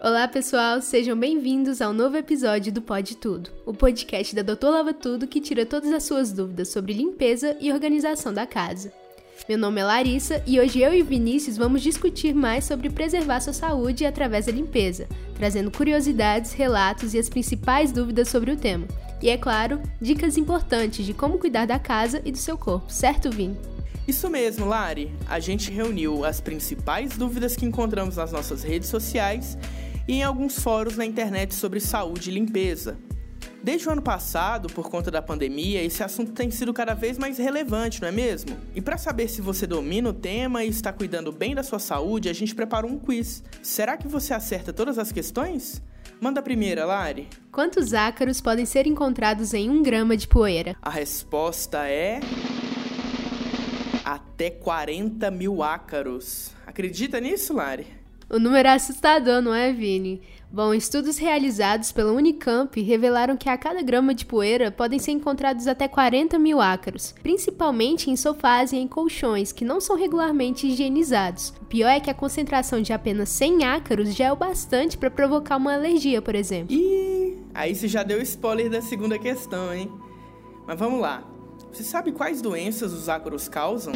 Olá, pessoal, sejam bem-vindos ao novo episódio do Pode Tudo, o podcast da Doutor Lava Tudo que tira todas as suas dúvidas sobre limpeza e organização da casa. Meu nome é Larissa e hoje eu e Vinícius vamos discutir mais sobre preservar sua saúde através da limpeza, trazendo curiosidades, relatos e as principais dúvidas sobre o tema. E é claro, dicas importantes de como cuidar da casa e do seu corpo, certo, Vini? Isso mesmo, Lari. A gente reuniu as principais dúvidas que encontramos nas nossas redes sociais e em alguns fóruns na internet sobre saúde e limpeza. Desde o ano passado, por conta da pandemia, esse assunto tem sido cada vez mais relevante, não é mesmo? E para saber se você domina o tema e está cuidando bem da sua saúde, a gente preparou um quiz. Será que você acerta todas as questões? Manda a primeira, Lari. Quantos ácaros podem ser encontrados em um grama de poeira? A resposta é. Até 40 mil ácaros. Acredita nisso, Lari? O número é assustador, não é, Vini? Bom, estudos realizados pela Unicamp revelaram que a cada grama de poeira podem ser encontrados até 40 mil ácaros, principalmente em sofás e em colchões que não são regularmente higienizados. O pior é que a concentração de apenas 100 ácaros já é o bastante para provocar uma alergia, por exemplo. Ih, aí você já deu spoiler da segunda questão, hein? Mas vamos lá. Você sabe quais doenças os ácaros causam?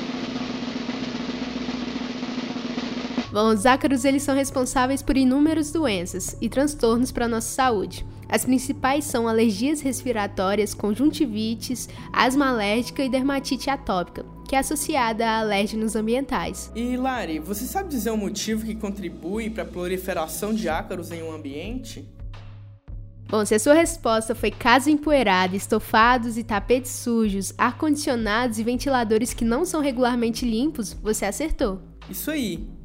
Bom, os ácaros eles são responsáveis por inúmeras doenças e transtornos para a nossa saúde. As principais são alergias respiratórias, conjuntivites, asma alérgica e dermatite atópica, que é associada a alérgenos ambientais. E Lari, você sabe dizer o um motivo que contribui para a proliferação de ácaros em um ambiente? Bom, se a sua resposta foi casa empoeirada, estofados e tapetes sujos, ar-condicionados e ventiladores que não são regularmente limpos, você acertou. Isso aí.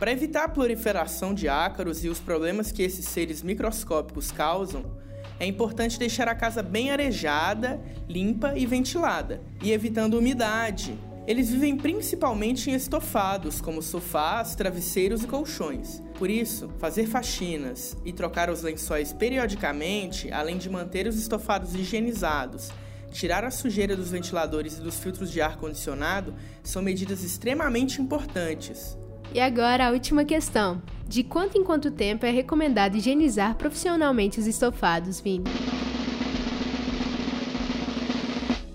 Para evitar a proliferação de ácaros e os problemas que esses seres microscópicos causam, é importante deixar a casa bem arejada, limpa e ventilada, e evitando umidade. Eles vivem principalmente em estofados, como sofás, travesseiros e colchões. Por isso, fazer faxinas e trocar os lençóis periodicamente, além de manter os estofados higienizados tirar a sujeira dos ventiladores e dos filtros de ar condicionado são medidas extremamente importantes. E agora a última questão. De quanto em quanto tempo é recomendado higienizar profissionalmente os estofados, Vini?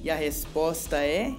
E a resposta é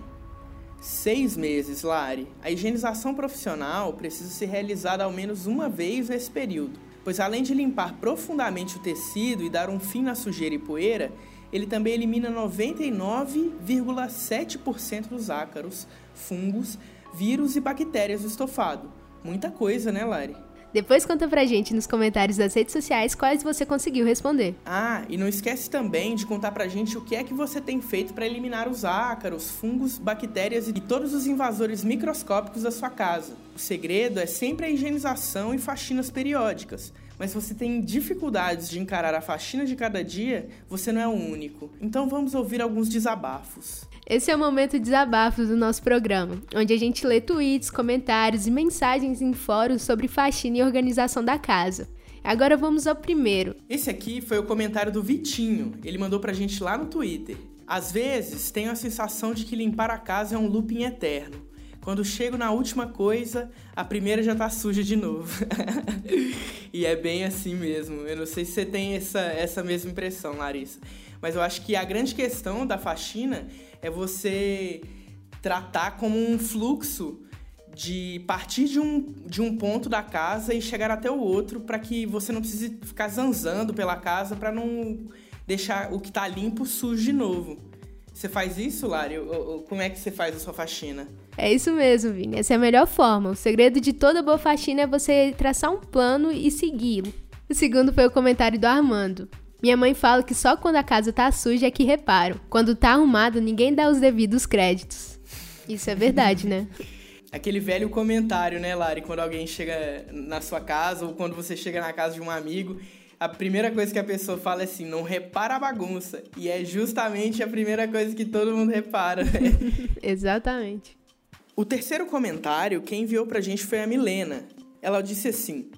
seis meses, Lari. A higienização profissional precisa ser realizada ao menos uma vez nesse período, pois além de limpar profundamente o tecido e dar um fim na sujeira e poeira, ele também elimina 99,7% dos ácaros, fungos, vírus e bactérias do estofado Muita coisa, né, Lari? Depois conta pra gente nos comentários das redes sociais quais você conseguiu responder. Ah, e não esquece também de contar pra gente o que é que você tem feito para eliminar os ácaros, fungos, bactérias e todos os invasores microscópicos da sua casa. O segredo é sempre a higienização e faxinas periódicas. Mas se você tem dificuldades de encarar a faxina de cada dia, você não é o único. Então vamos ouvir alguns desabafos. Esse é o momento desabafo do nosso programa, onde a gente lê tweets, comentários e mensagens em fóruns sobre faxina e organização da casa. Agora vamos ao primeiro. Esse aqui foi o comentário do Vitinho. Ele mandou pra gente lá no Twitter. Às vezes tenho a sensação de que limpar a casa é um looping eterno. Quando chego na última coisa, a primeira já tá suja de novo. e é bem assim mesmo. Eu não sei se você tem essa, essa mesma impressão, Larissa. Mas eu acho que a grande questão da faxina é você tratar como um fluxo de partir de um, de um ponto da casa e chegar até o outro para que você não precise ficar zanzando pela casa para não deixar o que está limpo sujo de novo. Você faz isso, Lari? Como é que você faz a sua faxina? É isso mesmo, Vini. Essa é a melhor forma. O segredo de toda boa faxina é você traçar um plano e segui-lo. O segundo foi o comentário do Armando. Minha mãe fala que só quando a casa tá suja é que reparo. Quando tá arrumado, ninguém dá os devidos créditos. Isso é verdade, né? Aquele velho comentário, né, Lari? Quando alguém chega na sua casa ou quando você chega na casa de um amigo, a primeira coisa que a pessoa fala é assim: não repara a bagunça. E é justamente a primeira coisa que todo mundo repara. Né? Exatamente. O terceiro comentário, quem enviou pra gente foi a Milena. Ela disse assim: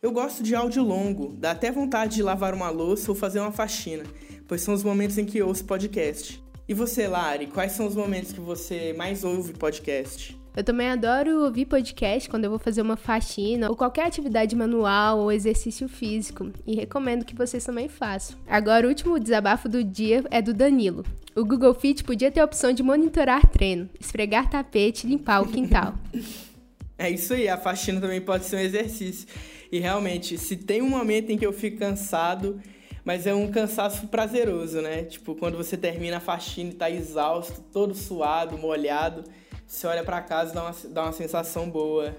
eu gosto de áudio longo, dá até vontade de lavar uma louça ou fazer uma faxina, pois são os momentos em que ouço podcast. E você, Lari, quais são os momentos que você mais ouve podcast? Eu também adoro ouvir podcast quando eu vou fazer uma faxina ou qualquer atividade manual ou exercício físico e recomendo que vocês também façam. Agora, o último desabafo do dia é do Danilo. O Google Fit podia ter a opção de monitorar treino, esfregar tapete e limpar o quintal. é isso aí, a faxina também pode ser um exercício. E realmente, se tem um momento em que eu fico cansado, mas é um cansaço prazeroso, né? Tipo, quando você termina a faxina e tá exausto, todo suado, molhado, você olha para casa e dá uma, dá uma sensação boa.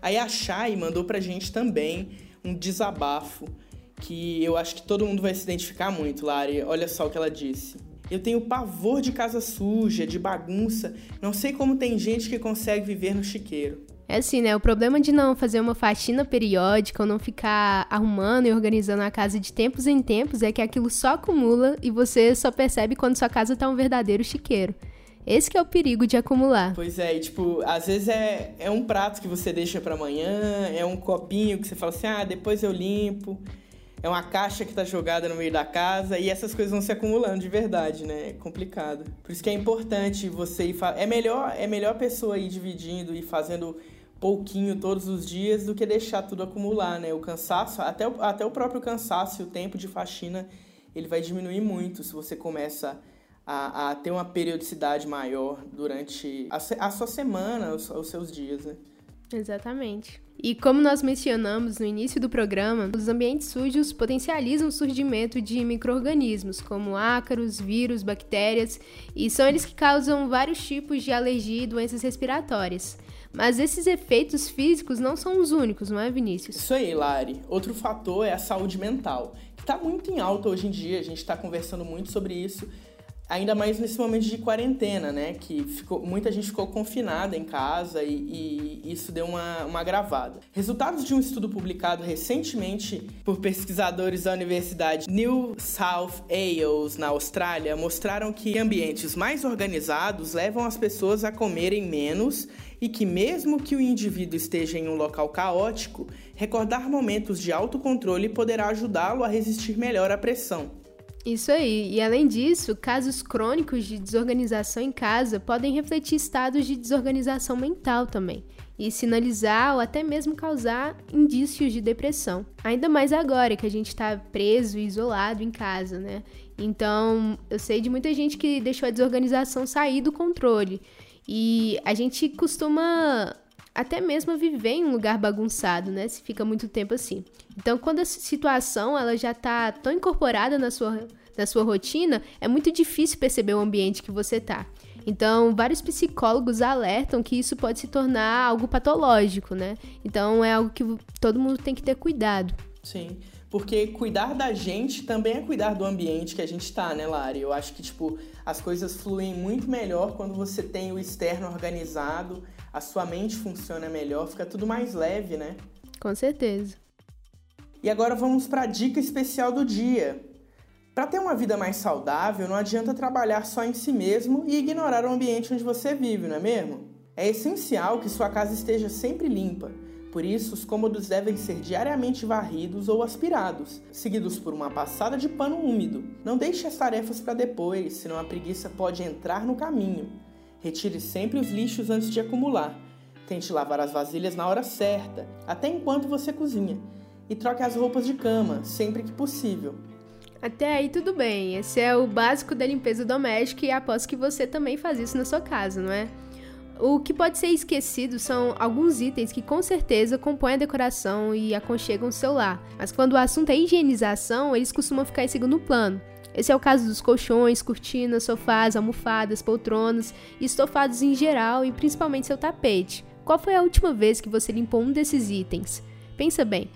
Aí a Chay mandou pra gente também um desabafo que eu acho que todo mundo vai se identificar muito, Lari. Olha só o que ela disse. Eu tenho pavor de casa suja, de bagunça. Não sei como tem gente que consegue viver no chiqueiro. É assim, né? O problema de não fazer uma faxina periódica ou não ficar arrumando e organizando a casa de tempos em tempos é que aquilo só acumula e você só percebe quando sua casa tá um verdadeiro chiqueiro. Esse que é o perigo de acumular. Pois é, e tipo, às vezes é, é um prato que você deixa para amanhã, é um copinho que você fala assim, ah, depois eu limpo. É uma caixa que tá jogada no meio da casa e essas coisas vão se acumulando de verdade, né? É complicado. Por isso que é importante você ir. É melhor, é melhor a pessoa ir dividindo e fazendo pouquinho todos os dias do que deixar tudo acumular, né? O cansaço, até o, até o próprio cansaço e o tempo de faxina, ele vai diminuir muito se você começa a, a ter uma periodicidade maior durante a, a sua semana, os, os seus dias, né? Exatamente. E como nós mencionamos no início do programa, os ambientes sujos potencializam o surgimento de micro-organismos, como ácaros, vírus, bactérias, e são eles que causam vários tipos de alergia e doenças respiratórias. Mas esses efeitos físicos não são os únicos, não é, Vinícius? Isso aí, Lari. Outro fator é a saúde mental, que está muito em alta hoje em dia, a gente está conversando muito sobre isso. Ainda mais nesse momento de quarentena, né? Que ficou, muita gente ficou confinada em casa e, e, isso deu uma, uma agravada. Resultados de um estudo publicado recentemente por pesquisadores da Universidade New South Wales, na Austrália, mostraram que ambientes mais organizados levam as pessoas a comerem menos e que, mesmo que o indivíduo esteja em um local caótico, recordar momentos de autocontrole poderá ajudá-lo a resistir melhor à pressão. Isso aí. E além disso, casos crônicos de desorganização em casa podem refletir estados de desorganização mental também e sinalizar ou até mesmo causar indícios de depressão. Ainda mais agora que a gente está preso e isolado em casa, né? Então, eu sei de muita gente que deixou a desorganização sair do controle. E a gente costuma até mesmo viver em um lugar bagunçado, né? Se fica muito tempo assim. Então, quando a situação ela já está tão incorporada na sua, na sua rotina, é muito difícil perceber o ambiente que você tá. Então, vários psicólogos alertam que isso pode se tornar algo patológico, né? Então, é algo que todo mundo tem que ter cuidado. Sim, porque cuidar da gente também é cuidar do ambiente que a gente tá, né, Lari? Eu acho que, tipo, as coisas fluem muito melhor quando você tem o externo organizado, a sua mente funciona melhor, fica tudo mais leve, né? Com certeza. E agora vamos para a dica especial do dia. Para ter uma vida mais saudável, não adianta trabalhar só em si mesmo e ignorar o ambiente onde você vive, não é mesmo? É essencial que sua casa esteja sempre limpa. Por isso, os cômodos devem ser diariamente varridos ou aspirados, seguidos por uma passada de pano úmido. Não deixe as tarefas para depois, senão a preguiça pode entrar no caminho. Retire sempre os lixos antes de acumular. Tente lavar as vasilhas na hora certa, até enquanto você cozinha. E troque as roupas de cama, sempre que possível. Até aí tudo bem, esse é o básico da limpeza doméstica e aposto que você também faz isso na sua casa, não é? O que pode ser esquecido são alguns itens que com certeza compõem a decoração e aconchegam o seu lar, mas quando o assunto é higienização, eles costumam ficar em segundo plano. Esse é o caso dos colchões, cortinas, sofás, almofadas, poltronas, estofados em geral e principalmente seu tapete. Qual foi a última vez que você limpou um desses itens? Pensa bem.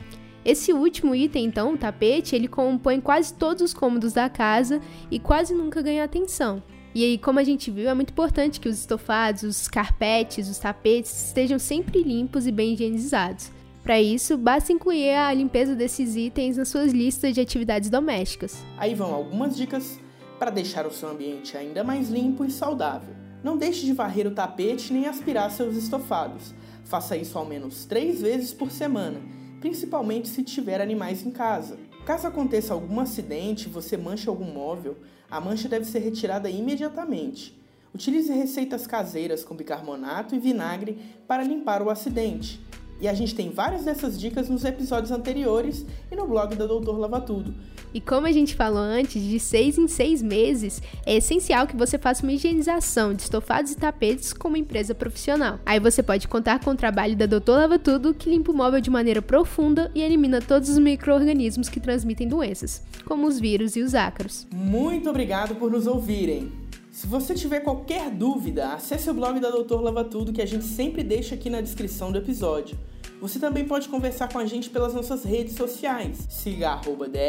Esse último item, então, o tapete, ele compõe quase todos os cômodos da casa e quase nunca ganha atenção. E aí, como a gente viu, é muito importante que os estofados, os carpetes, os tapetes estejam sempre limpos e bem higienizados. Para isso, basta incluir a limpeza desses itens nas suas listas de atividades domésticas. Aí vão algumas dicas para deixar o seu ambiente ainda mais limpo e saudável. Não deixe de varrer o tapete nem aspirar seus estofados. Faça isso ao menos três vezes por semana, principalmente se tiver animais em casa. Caso aconteça algum acidente e você manche algum móvel, a mancha deve ser retirada imediatamente. Utilize receitas caseiras com bicarbonato e vinagre para limpar o acidente. E a gente tem várias dessas dicas nos episódios anteriores e no blog da Doutor Lava Tudo. E como a gente falou antes, de seis em seis meses, é essencial que você faça uma higienização de estofados e tapetes com uma empresa profissional. Aí você pode contar com o trabalho da Doutor Lava Tudo, que limpa o móvel de maneira profunda e elimina todos os micro-organismos que transmitem doenças, como os vírus e os ácaros. Muito obrigado por nos ouvirem! Se você tiver qualquer dúvida, acesse o blog da Doutor Lava Tudo que a gente sempre deixa aqui na descrição do episódio. Você também pode conversar com a gente pelas nossas redes sociais. Siga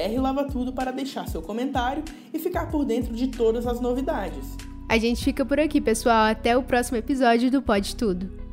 drlavatudo para deixar seu comentário e ficar por dentro de todas as novidades. A gente fica por aqui, pessoal. Até o próximo episódio do Pode Tudo.